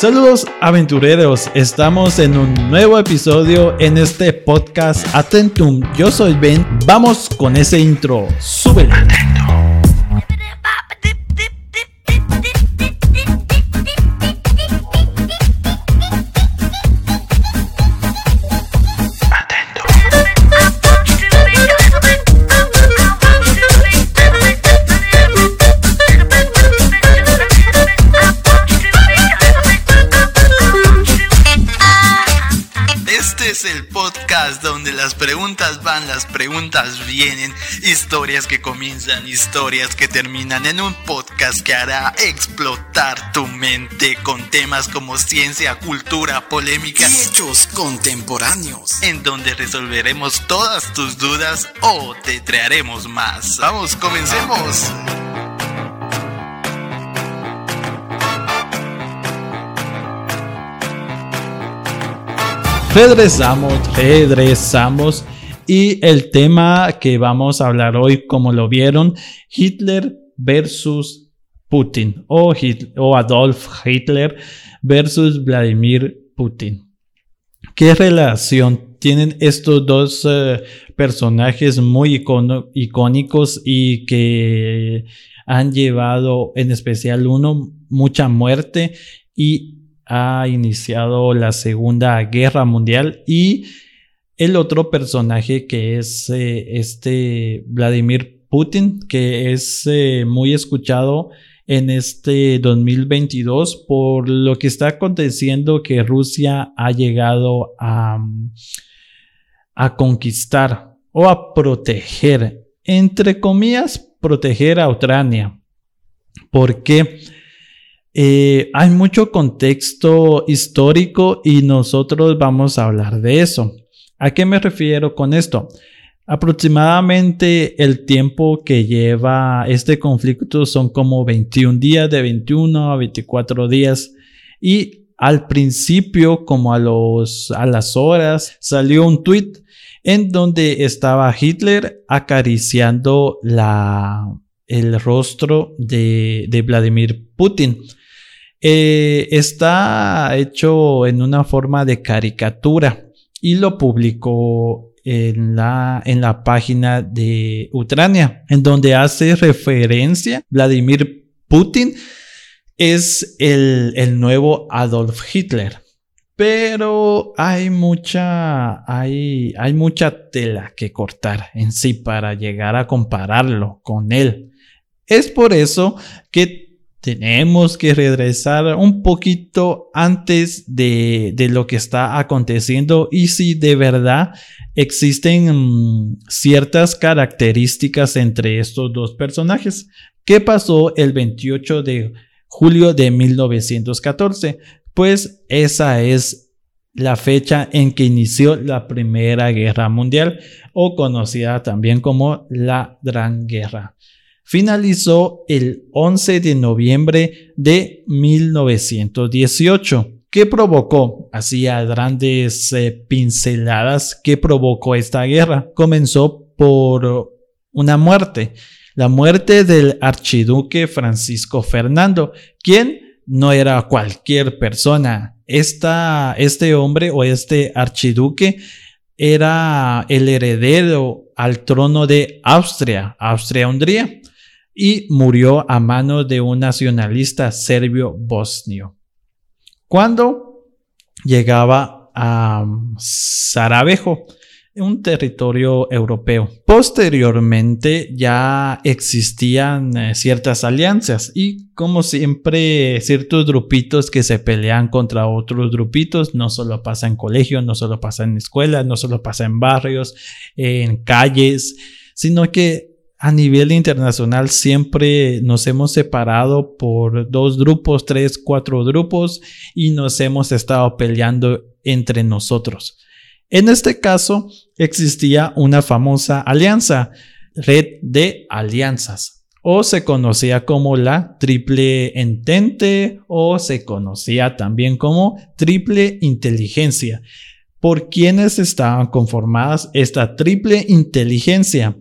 Saludos aventureros, estamos en un nuevo episodio en este podcast Atentum. Yo soy Ben, vamos con ese intro. Súbele. Las preguntas vienen, historias que comienzan, historias que terminan en un podcast que hará explotar tu mente con temas como ciencia, cultura, polémica y hechos contemporáneos, en donde resolveremos todas tus dudas o te traeremos más. Vamos, comencemos. Regresamos, regresamos. Y el tema que vamos a hablar hoy, como lo vieron, Hitler versus Putin o, Adolf Hitler versus Vladimir Putin. ¿Qué relación tienen estos dos eh, personajes muy icónicos y que han llevado en especial uno mucha muerte y ha iniciado la Segunda Guerra Mundial y el otro personaje que es eh, este Vladimir Putin, que es eh, muy escuchado en este 2022 por lo que está aconteciendo que Rusia ha llegado a, conquistar o a proteger, entre comillas, proteger a Ucrania. porque eh, hay mucho contexto histórico y nosotros vamos a hablar de eso. ¿A qué me refiero con esto? Aproximadamente el tiempo que lleva este conflicto son como 21 días, de 21 a 24 días. Y al principio, como a, los, a las horas, salió un tweet en donde estaba Hitler acariciando la, el rostro de, de Vladimir Putin. Eh, está hecho en una forma de caricatura y lo publicó en la, en la página de Ucrania, en donde hace referencia Vladimir Putin es el, el nuevo Adolf Hitler. Pero hay mucha, hay, hay mucha tela que cortar en sí para llegar a compararlo con él. Es por eso que tenemos que regresar un poquito antes de, lo que está aconteciendo y si de verdad existen mm, ciertas características entre estos dos personajes. ¿Qué pasó el 28 de julio de 1914? Pues esa es la fecha en que inició la Primera Guerra Mundial o conocida también como la Gran Guerra finalizó el 11 de noviembre de 1918. ¿Qué provocó? Hacía grandes eh, pinceladas. ¿Qué provocó esta guerra? Comenzó por una muerte. La muerte del archiduque Francisco Fernando, quien no era cualquier persona. Esta, este hombre o este archiduque era el heredero al trono de Austria, Austria-Hungría y murió a manos de un nacionalista serbio-bosnio. Cuando llegaba a Sarajevo, un territorio europeo. Posteriormente ya existían eh, ciertas alianzas y como siempre ciertos grupitos que se pelean contra otros grupitos, no solo pasa en colegios, no solo pasa en escuelas, no solo pasa en barrios, en calles, sino que a nivel internacional siempre nos hemos separado por dos grupos, tres, cuatro grupos y nos hemos estado peleando entre nosotros. En este caso existía una famosa alianza, red de alianzas, o se conocía como la triple entente o se conocía también como triple inteligencia. ¿Por quiénes estaban conformadas esta triple inteligencia?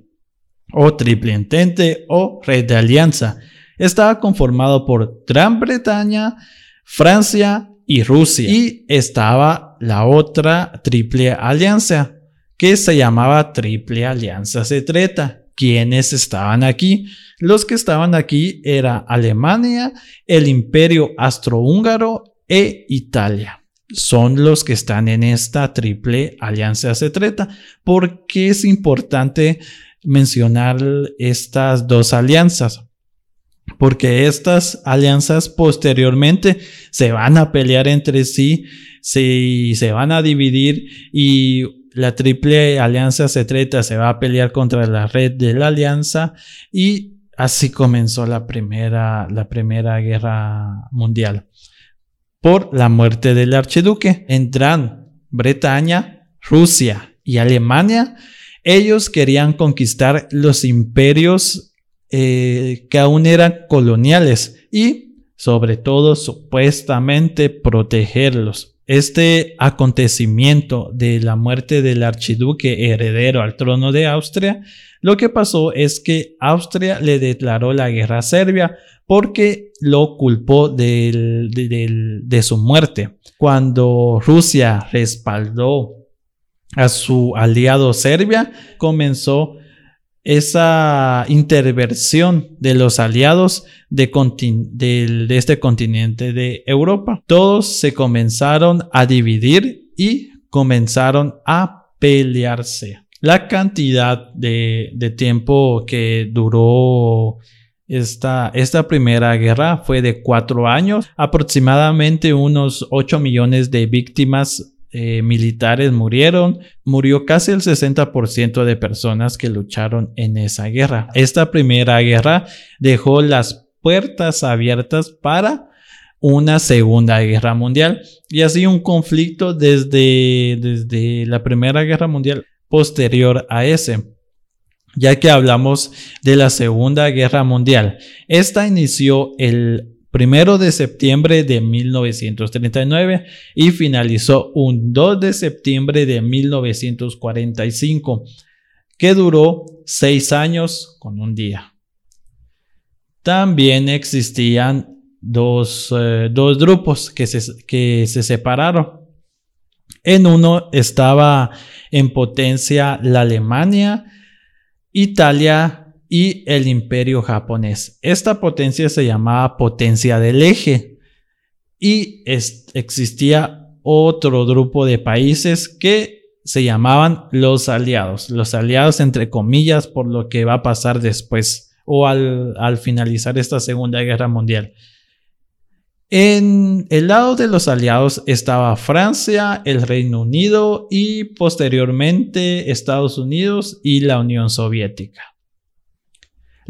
O Triple Entente o Red de Alianza. Estaba conformado por Gran Bretaña, Francia, y Rusia. Y estaba la otra triple alianza que se llamaba Triple Alianza Secreta. ¿Quiénes estaban aquí? Los que estaban aquí era Alemania, el Imperio Astrohúngaro e Italia. Son los que están en esta triple alianza secreta. ¿Por qué es importante mencionar estas dos alianzas? Porque estas alianzas posteriormente se van a pelear entre sí, se, se van a dividir y la triple alianza secreta se va a pelear contra la red de la alianza y así comenzó la primera, la primera guerra mundial. Por la muerte del archiduque, entran Bretaña, Rusia y Alemania. Ellos querían conquistar los imperios eh, que aún eran coloniales y sobre todo supuestamente protegerlos. Este acontecimiento de la muerte del archiduque heredero al trono de Austria, lo que pasó es que Austria le declaró la guerra a Serbia porque lo culpó de su muerte. Cuando Rusia respaldó a su aliado Serbia, comenzó esa intervención de los aliados de, este continente de Europa. Todos se comenzaron a dividir y comenzaron a pelearse. La cantidad de, tiempo que duró esta, esta, primera guerra fue de cuatro años, aproximadamente unos 8 millones de víctimas eh, militares murieron, murió casi el 60% de personas que lucharon en esa guerra. Esta primera guerra dejó las puertas abiertas para una segunda guerra mundial y así un conflicto desde, desde la primera guerra mundial posterior a ese ya que hablamos de la Segunda Guerra Mundial. Esta inició el primero de septiembre de 1939 y finalizó un 2 de septiembre de 1945, que duró seis años con un día. También existían dos, eh, grupos que se, que se separaron. En uno estaba en potencia la Alemania, Italia y el imperio japonés. Esta potencia se llamaba potencia del eje y existía otro grupo de países que se llamaban los aliados, los aliados entre comillas por lo que va a pasar después o al, al finalizar esta Segunda Guerra Mundial. En el lado de los aliados estaba Francia, el Reino Unido y posteriormente Estados Unidos y la Unión Soviética.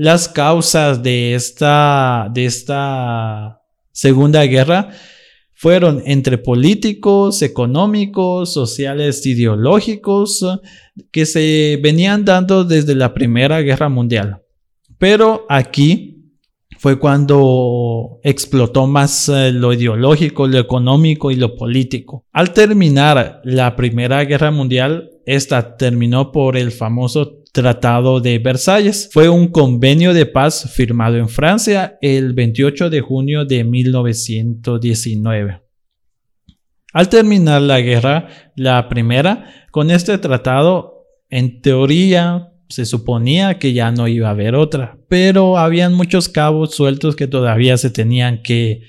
Las causas de esta, de esta Segunda Guerra fueron entre políticos, económicos, sociales, ideológicos, que se venían dando desde la Primera Guerra Mundial. Pero aquí fue cuando explotó más eh, lo ideológico, lo económico y lo político. Al terminar la Primera Guerra Mundial, esta terminó por el famoso Tratado de Versalles. Fue un convenio de paz firmado en Francia el 28 de junio de 1919. Al terminar la guerra, la primera, con este tratado, en teoría se suponía que ya no iba a haber otra, pero habían muchos cabos sueltos que todavía se tenían que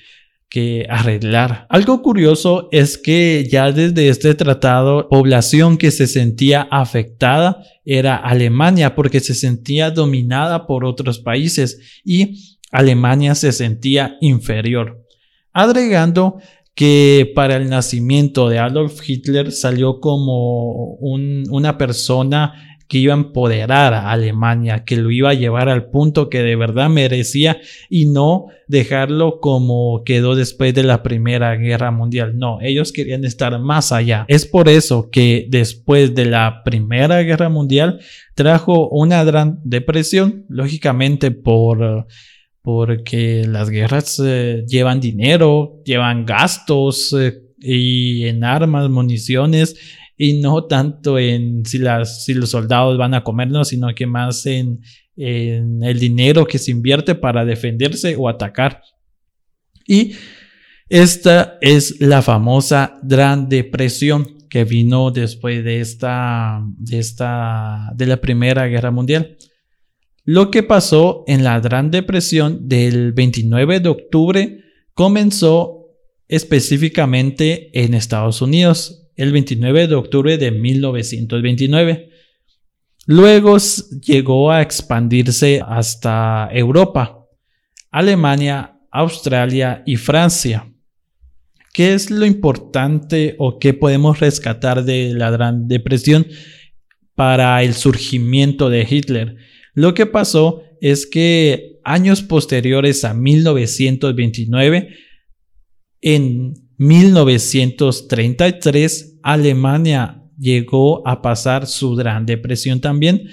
que arreglar. Algo curioso es que ya desde este tratado, población que se sentía afectada era Alemania porque se sentía dominada por otros países y Alemania se sentía inferior. Agregando que para el nacimiento de Adolf Hitler salió como una persona que iba a empoderar a Alemania, que lo iba a llevar al punto que de verdad merecía y no dejarlo como quedó después de la Primera Guerra Mundial. No, ellos querían estar más allá. Es por eso que después de la Primera Guerra Mundial trajo una gran depresión, lógicamente por porque las guerras eh, llevan dinero, llevan gastos eh, y en armas, municiones y no tanto en si, las, si los soldados van a comernos, sino que más en, el dinero que se invierte para defenderse o atacar. Y Esta es la famosa Gran Depresión que vino después de esta, de esta, de la Primera Guerra Mundial. Lo que pasó en la Gran Depresión del 29 de octubre comenzó específicamente en Estados Unidos, el 29 de octubre de 1929. Luego llegó a expandirse hasta Europa, Alemania, Australia y Francia. ¿Qué es lo importante o qué podemos rescatar de la Gran Depresión para el surgimiento de Hitler? Lo que pasó es que años posteriores a 1929, en 1933, Alemania llegó a pasar su Gran Depresión también.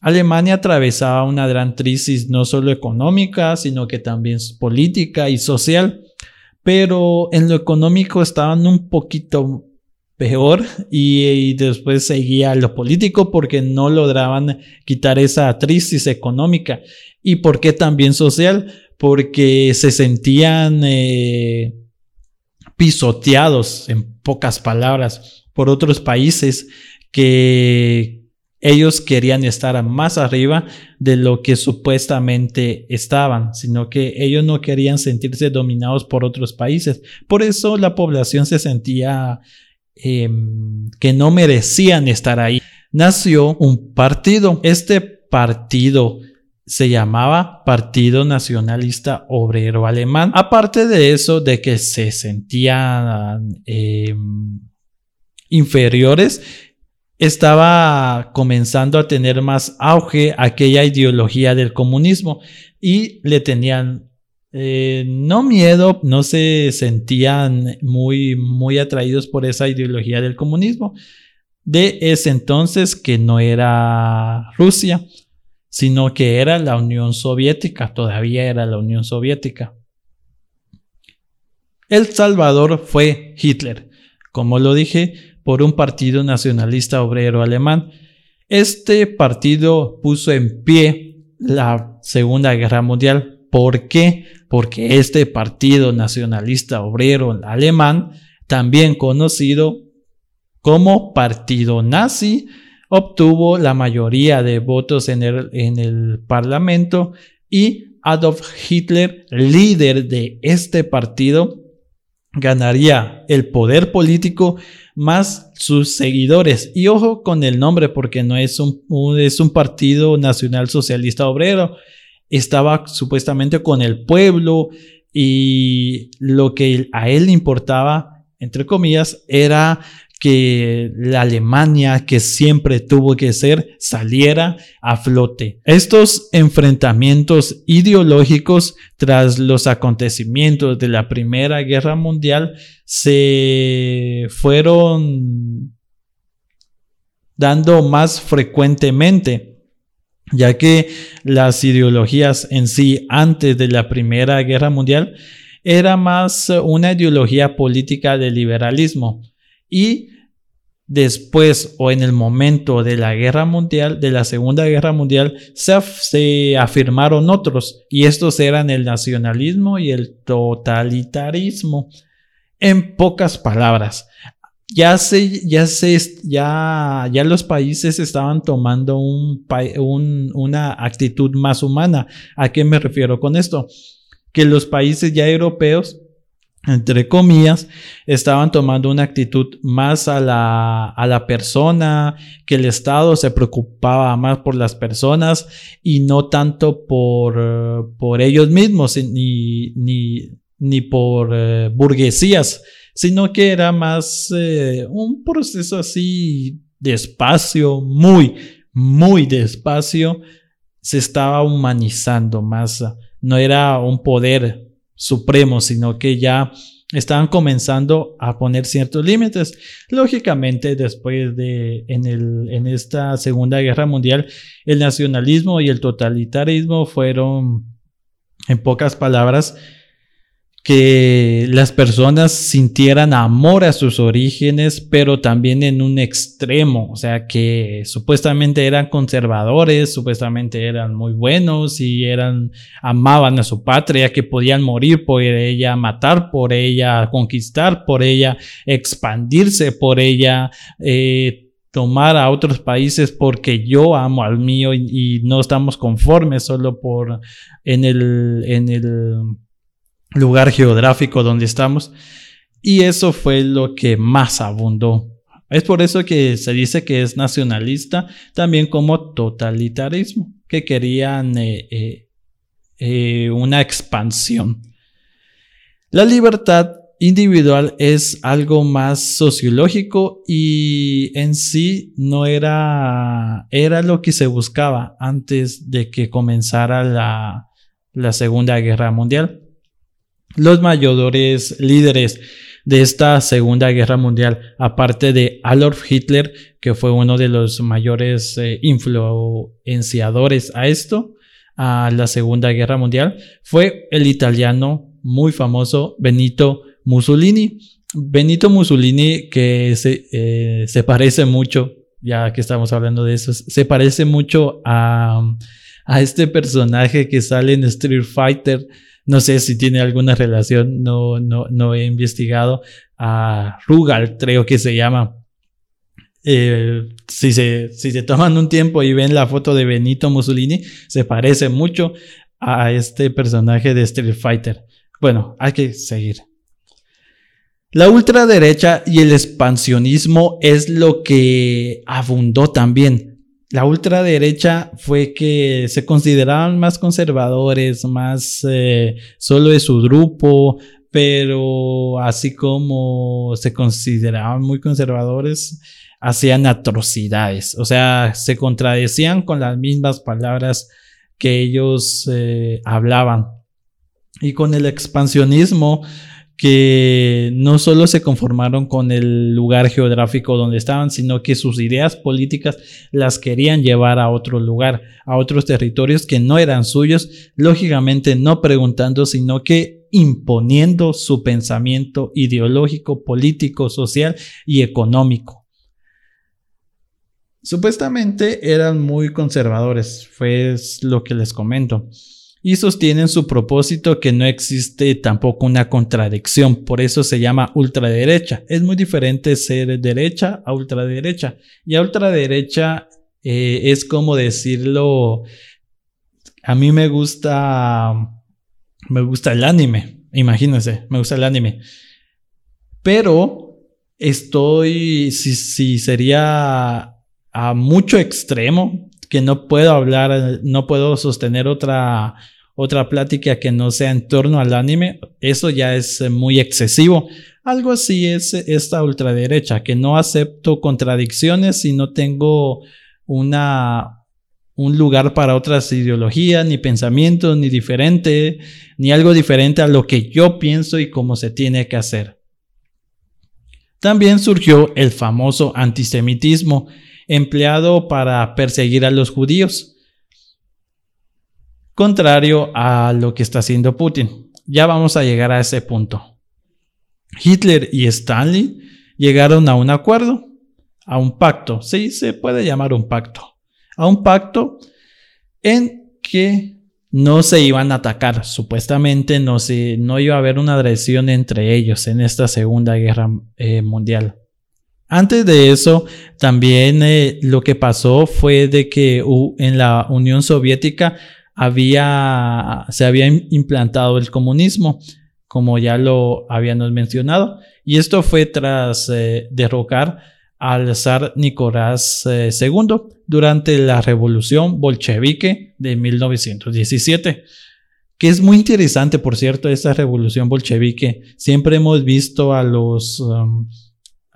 Alemania atravesaba una gran crisis no solo económica, sino que también política y social pero en lo económico estaban un poquito peor y, después seguía lo político porque no lograban quitar esa crisis económica y porque también social porque se sentían eh, pisoteados en pocas palabras por otros países que, ellos querían estar más arriba de lo que supuestamente estaban, sino que ellos no querían sentirse dominados por otros países. Por eso la población se sentía em, que no merecían estar ahí. Nació un partido. Este partido se llamaba Partido Nacionalista Obrero Alemán. Aparte de eso, de que se sentían em, inferiores, estaba comenzando a tener más auge aquella ideología del comunismo y le tenían eh, no miedo, no se sentían muy, muy atraídos por esa ideología del comunismo de ese entonces que no era Rusia, sino que era la Unión Soviética, todavía era la Unión Soviética. El Salvador fue Hitler. Como lo dije, por un partido nacionalista obrero alemán. Este partido puso en pie la Segunda Guerra Mundial. ¿Por qué? Porque este partido nacionalista obrero alemán, también conocido como partido nazi, obtuvo la mayoría de votos en el, en el Parlamento y Adolf Hitler, líder de este partido, ganaría el poder político más sus seguidores. Y ojo con el nombre porque no es un, es un partido nacional socialista obrero. Estaba supuestamente con el pueblo y lo que a él le importaba, entre comillas, era que la Alemania que siempre tuvo que ser saliera a flote. Estos enfrentamientos ideológicos tras los acontecimientos de la Primera Guerra Mundial se fueron dando más frecuentemente ya que las ideologías en sí antes de la Primera Guerra Mundial era más una ideología política de liberalismo y después o en el momento de la guerra mundial, de la Segunda Guerra Mundial, se, afirmaron otros y estos eran el nacionalismo y el totalitarismo. En pocas palabras, ya se, ya se, ya, ya los países estaban tomando un, una actitud más humana. ¿A qué me refiero con esto? Que los países ya europeos entre comillas, estaban tomando una actitud más a la, a la persona, que el Estado se preocupaba más por las personas y no tanto por, por ellos mismos ni, ni, ni por eh, burguesías, sino que era más eh, un proceso así despacio, muy, muy despacio, se estaba humanizando más, no era un poder supremo, sino que ya estaban comenzando a poner ciertos límites. Lógicamente, después de en, el, en esta Segunda Guerra Mundial, el nacionalismo y el totalitarismo fueron, en pocas palabras, que las personas sintieran amor a sus orígenes, pero también en un extremo, o sea, que supuestamente eran conservadores, supuestamente eran muy buenos y eran amaban a su patria, que podían morir por ella, matar por ella, conquistar por ella, expandirse por ella, eh, tomar a otros países porque yo amo al mío y, no estamos conformes solo por en el en el lugar geográfico donde estamos. Y eso fue lo que más abundó. Es por eso que se dice que es nacionalista, también como totalitarismo, que querían eh, eh, eh, una expansión. La libertad individual es algo más sociológico y en sí no era, era lo que se buscaba antes de que comenzara la, la Segunda Guerra Mundial. Los mayores líderes de esta Segunda Guerra Mundial, aparte de Adolf Hitler, que fue uno de los mayores eh, influenciadores a esto, a la Segunda Guerra Mundial, fue el italiano muy famoso Benito Mussolini. Benito Mussolini, que se, eh, se parece mucho, ya que estamos hablando de eso, se parece mucho a, a este personaje que sale en Street Fighter no sé si tiene alguna relación, no, no, no he investigado. A Rugal, creo que se llama. Eh, si, se, si se toman un tiempo y ven la foto de Benito Mussolini, se parece mucho a este personaje de Street Fighter. Bueno, hay que seguir. La ultraderecha y el expansionismo es lo que abundó también la ultraderecha fue que se consideraban más conservadores, más eh, solo de su grupo, pero así como se consideraban muy conservadores, hacían atrocidades, o sea, se contradecían con las mismas palabras que ellos eh, hablaban. Y con el expansionismo, que no solo se conformaron con el lugar geográfico donde estaban, sino que sus ideas políticas las querían llevar a otro lugar, a otros territorios que no eran suyos, lógicamente no preguntando, sino que imponiendo su pensamiento ideológico, político, social y económico. Supuestamente eran muy conservadores, fue lo que les comento y sostienen su propósito que no existe tampoco una contradicción, por eso se llama ultraderecha. Es muy diferente ser derecha a ultraderecha. Y a ultraderecha eh, es como decirlo, a mí me gusta, me gusta el anime, imagínense, me gusta el anime. Pero estoy, si, si sería a mucho extremo, que no puedo hablar, no puedo sostener otra, otra plática que no sea en torno al anime, eso ya es muy excesivo. Algo así es esta ultraderecha, que no acepto contradicciones y no tengo una, un lugar para otras ideologías, ni pensamientos, ni diferente, ni algo diferente a lo que yo pienso y cómo se tiene que hacer. También surgió el famoso antisemitismo, empleado para perseguir a los judíos. Contrario a lo que está haciendo Putin. Ya vamos a llegar a ese punto. Hitler y Stanley llegaron a un acuerdo, a un pacto, sí, se puede llamar un pacto, a un pacto en que no se iban a atacar, supuestamente no, se, no iba a haber una agresión entre ellos en esta Segunda Guerra eh, Mundial. Antes de eso, también eh, lo que pasó fue de que en la Unión Soviética había, se había implantado el comunismo, como ya lo habíamos mencionado, y esto fue tras eh, derrocar al zar Nicolás II eh, durante la revolución bolchevique de 1917 que es muy interesante, por cierto, esta revolución bolchevique. Siempre hemos visto a los um,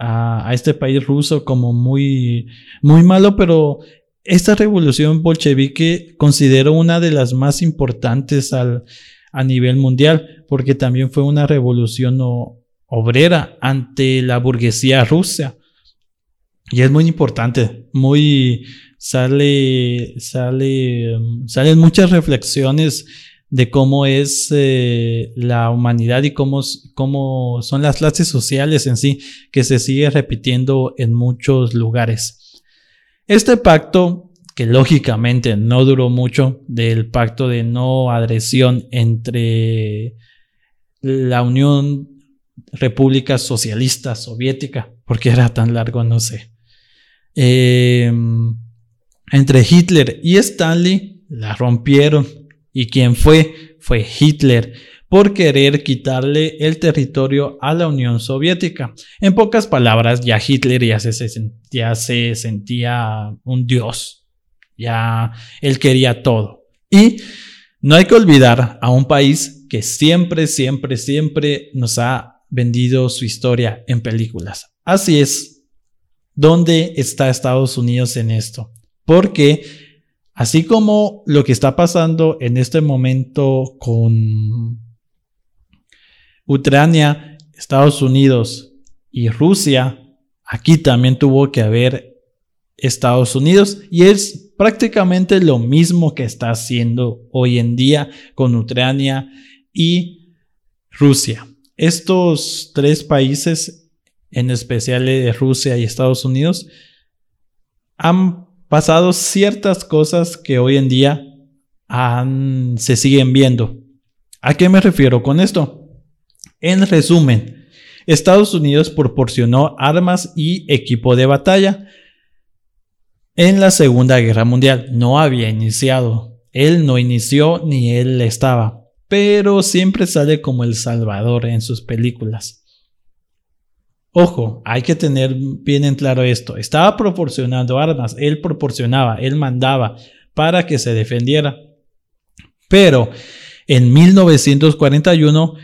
a, este país ruso como muy, muy malo, pero esta revolución bolchevique considero una de las más importantes al, a nivel mundial, porque también fue una revolución obrera ante la burguesía rusa. Y es muy importante, muy sale, sale, salen muchas reflexiones de cómo es eh, la humanidad y cómo, cómo son las clases sociales en sí, que se sigue repitiendo en muchos lugares. Este pacto, que lógicamente no duró mucho, del pacto de no adhesión entre la Unión República Socialista Soviética, porque era tan largo, no sé. Em, entre Hitler y Stanley la rompieron. ¿Y quién fue? Fue Hitler por querer quitarle el territorio a la Unión Soviética. En pocas palabras, ya Hitler ya se, ya se sentía un dios. Ya él quería todo. Y no hay que olvidar a un país que siempre, siempre, siempre nos ha vendido su historia en películas. Así es. ¿Dónde está Estados Unidos en esto? Porque así como lo que está pasando en este momento con Ucrania, Estados Unidos y Rusia, aquí también tuvo que haber Estados Unidos y es prácticamente lo mismo que está haciendo hoy en día con Ucrania y Rusia. Estos tres países, en especial Rusia y Estados Unidos, han pasado ciertas cosas que hoy en día se siguen viendo. ¿A qué me refiero con esto? En resumen, Estados Unidos proporcionó armas y equipo de batalla en la Segunda Guerra Mundial. No había iniciado. Él no inició ni él estaba. Pero siempre sale como el Salvador en sus películas. Ojo, hay que tener bien en claro esto. Estaba proporcionando armas, él proporcionaba, él mandaba para que se defendiera. Pero en 1941,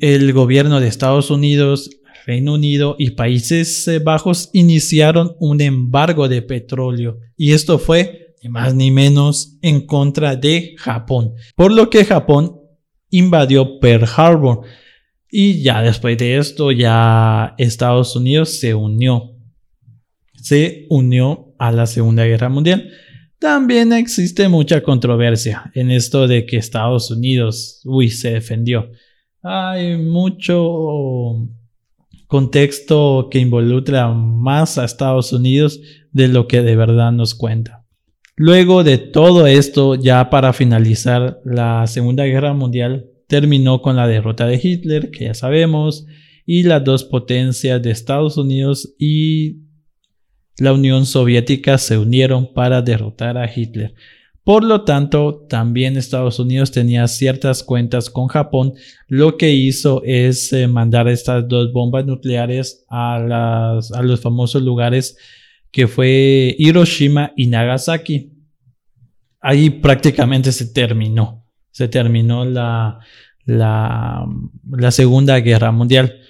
el gobierno de Estados Unidos, Reino Unido y Países Bajos iniciaron un embargo de petróleo. Y esto fue, ni más ni menos, en contra de Japón. Por lo que Japón invadió Pearl Harbor y ya después de esto, ya Estados Unidos se unió. Se unió a la Segunda Guerra Mundial. También existe mucha controversia en esto de que Estados Unidos, uy, se defendió. Hay mucho contexto que involucra más a Estados Unidos de lo que de verdad nos cuenta. Luego de todo esto, ya para finalizar la Segunda Guerra Mundial, terminó con la derrota de Hitler, que ya sabemos, y las dos potencias de Estados Unidos y la Unión Soviética se unieron para derrotar a Hitler. Por lo tanto, también Estados Unidos tenía ciertas cuentas con Japón, lo que hizo es eh, mandar estas dos bombas nucleares a, a los famosos lugares que fue Hiroshima y Nagasaki. Ahí prácticamente se terminó se terminó la, la, Segunda Guerra Mundial.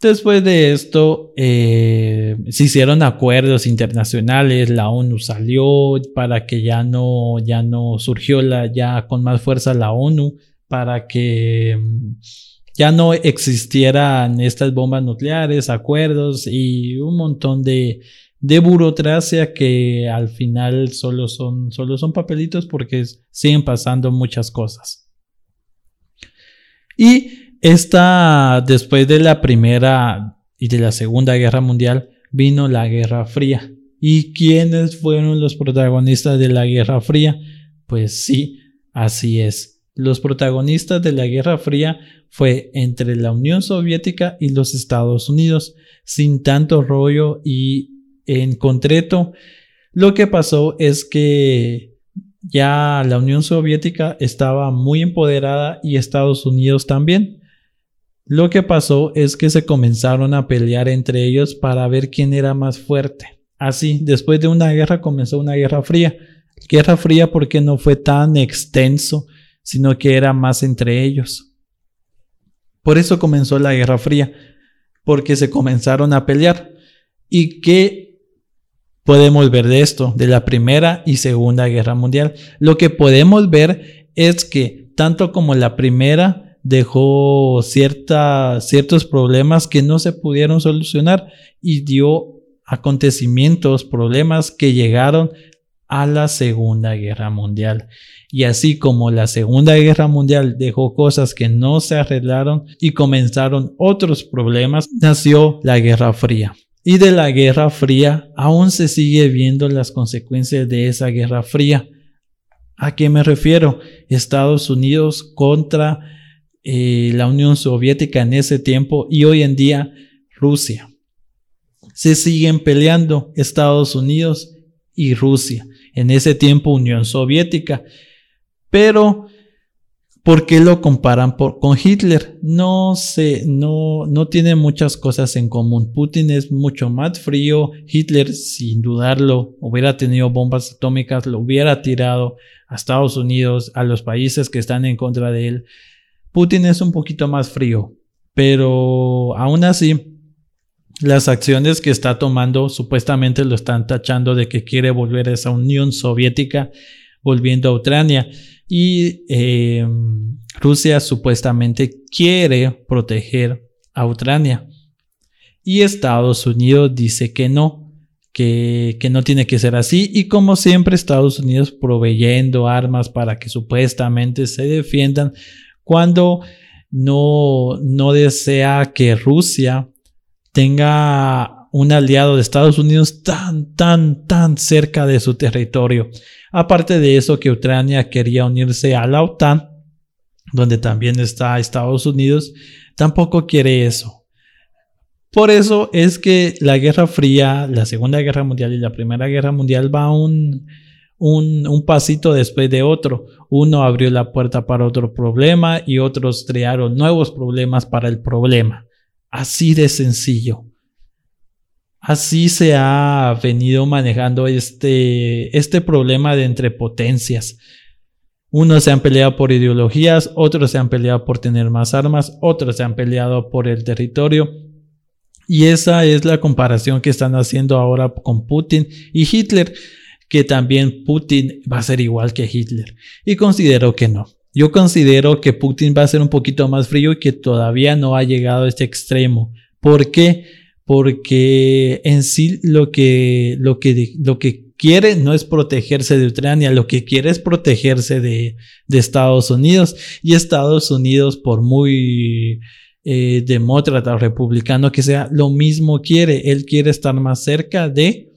Después de esto, eh, se hicieron acuerdos internacionales, la ONU salió para que ya no, ya no surgió la, ya con más fuerza la ONU, para que mm, ya no existieran estas bombas nucleares, acuerdos y un montón de, de burocracia que al final solo son, solo son papelitos porque siguen pasando muchas cosas. Y esta, después de la primera y de la segunda guerra mundial, vino la Guerra Fría. ¿Y quiénes fueron los protagonistas de la Guerra Fría? Pues sí, así es. Los protagonistas de la Guerra Fría fue entre la Unión Soviética y los Estados Unidos, sin tanto rollo y en concreto, lo que pasó es que ya la Unión Soviética estaba muy empoderada y Estados Unidos también. Lo que pasó es que se comenzaron a pelear entre ellos para ver quién era más fuerte. Así, después de una guerra comenzó una guerra fría. Guerra fría porque no fue tan extenso, sino que era más entre ellos. Por eso comenzó la guerra fría, porque se comenzaron a pelear. ¿Y qué podemos ver de esto, de la Primera y Segunda Guerra Mundial. Lo que podemos ver es que tanto como la primera dejó ciertos problemas que no se pudieron solucionar y dio acontecimientos, problemas que llegaron a la Segunda Guerra Mundial. Y así como la Segunda Guerra Mundial dejó cosas que no se arreglaron y comenzaron otros problemas, nació la Guerra Fría. Y de la Guerra Fría aún se sigue viendo las consecuencias de esa Guerra Fría. ¿A qué me refiero? Estados Unidos contra eh, la Unión Soviética en ese tiempo y hoy en día Rusia. Se siguen peleando Estados Unidos y Rusia. En ese tiempo Unión Soviética. Pero, ¿por qué lo comparan con Hitler? No sé, no, no tiene muchas cosas en común. Putin es mucho más frío. Hitler, sin dudarlo, hubiera tenido bombas atómicas, lo hubiera tirado a Estados Unidos, a los países que están en contra de él. Putin es un poquito más frío, pero aún así, las acciones que está tomando supuestamente lo están tachando de que quiere volver a esa Unión Soviética, volviendo a Ucrania. Y em, Rusia supuestamente quiere proteger a Ucrania. Y Estados Unidos dice que no, que, que, no tiene que ser así. Y como siempre, Estados Unidos proveyendo armas para que supuestamente se defiendan cuando no, no desea que Rusia tenga un aliado de Estados Unidos tan, tan, tan cerca de su territorio. Aparte de eso, que Ucrania quería unirse a la OTAN, donde también está Estados Unidos, tampoco quiere eso. Por eso es que la Guerra Fría, la Segunda Guerra Mundial y la Primera Guerra Mundial va un, un, un, pasito después de otro. Uno abrió la puerta para otro problema y otros crearon nuevos problemas para el problema. Así de sencillo. Así se ha venido manejando este, este problema de entre potencias. Unos se han peleado por ideologías, otros se han peleado por tener más armas, otros se han peleado por el territorio. Y esa es la comparación que están haciendo ahora con Putin y Hitler, que también Putin va a ser igual que Hitler. Y considero que no. Yo considero que Putin va a ser un poquito más frío y que todavía no ha llegado a este extremo. ¿Por qué? Porque en sí lo que, lo que, lo que quiere no es protegerse de Ucrania, lo que quiere es protegerse de, de Estados Unidos. Y Estados Unidos, por muy eh, demócrata o republicano que sea, lo mismo quiere. Él quiere estar más cerca de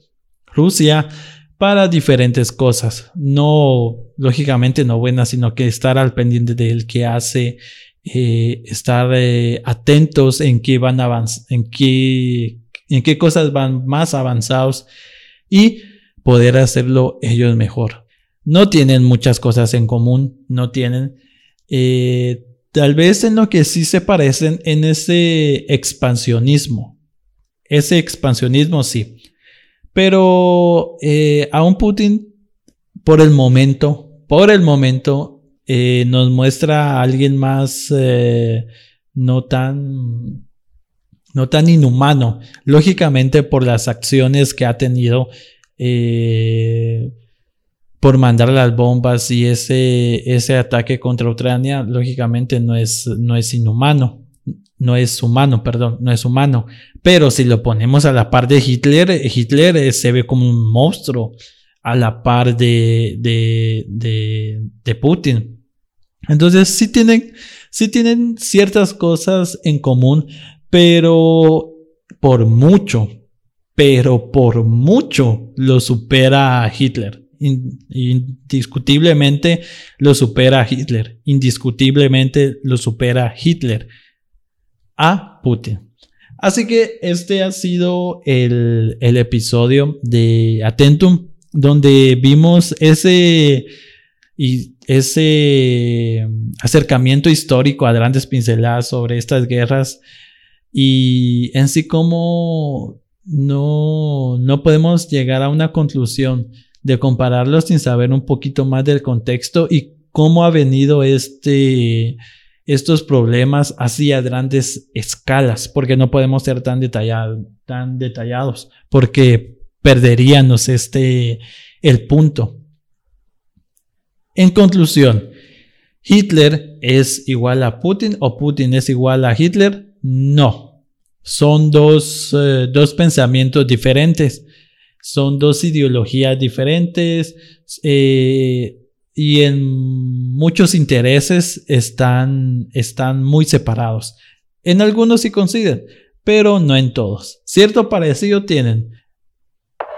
Rusia para diferentes cosas. No, lógicamente no buenas, sino que estar al pendiente del que hace, eh, estar eh, atentos en qué van en qué, en qué cosas van más avanzados y poder hacerlo ellos mejor. No tienen muchas cosas en común, no tienen. Eh, tal vez en lo que sí se parecen en ese expansionismo. Ese expansionismo sí. Pero eh, aún Putin, por el momento, por el momento, eh, nos muestra a alguien más eh, no tan no tan inhumano, lógicamente por las acciones que ha tenido por mandar las bombas y ese, ese ataque contra Ucrania, lógicamente no es, no es inhumano no es humano, perdón, no es humano. Pero si lo ponemos a la par de Hitler, Hitler eh, se ve como un monstruo a la par de, de, de, Putin. Entonces sí tienen, sí tienen ciertas cosas en común, pero por mucho, pero por mucho lo supera Hitler. Indiscutiblemente lo supera Hitler. Indiscutiblemente lo supera Hitler a Putin. Así que este ha sido el, episodio de Atentum, donde vimos ese, y ese acercamiento histórico a grandes pinceladas sobre estas guerras y en sí como no, no podemos llegar a una conclusión de compararlos sin saber un poquito más del contexto y cómo ha venido este estos problemas así a grandes escalas, porque no podemos ser tan, tan detallados, porque perderíamos este, el punto. En conclusión, ¿Hitler es igual a Putin o Putin es igual a Hitler? No. Son dos, eh, dos pensamientos diferentes. Son dos ideologías diferentes eh, y en muchos intereses están, están muy separados. En algunos sí coinciden, pero no en todos. Cierto parecido tienen.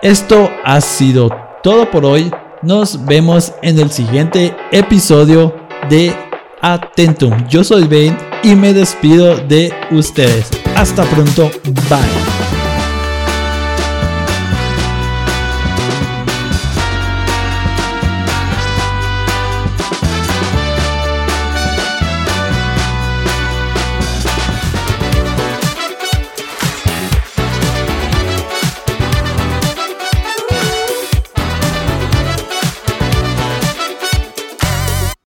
Esto ha sido todo por hoy. Nos vemos en el siguiente episodio de Atentum. Yo soy Ben y me despido de ustedes. Hasta pronto. Bye.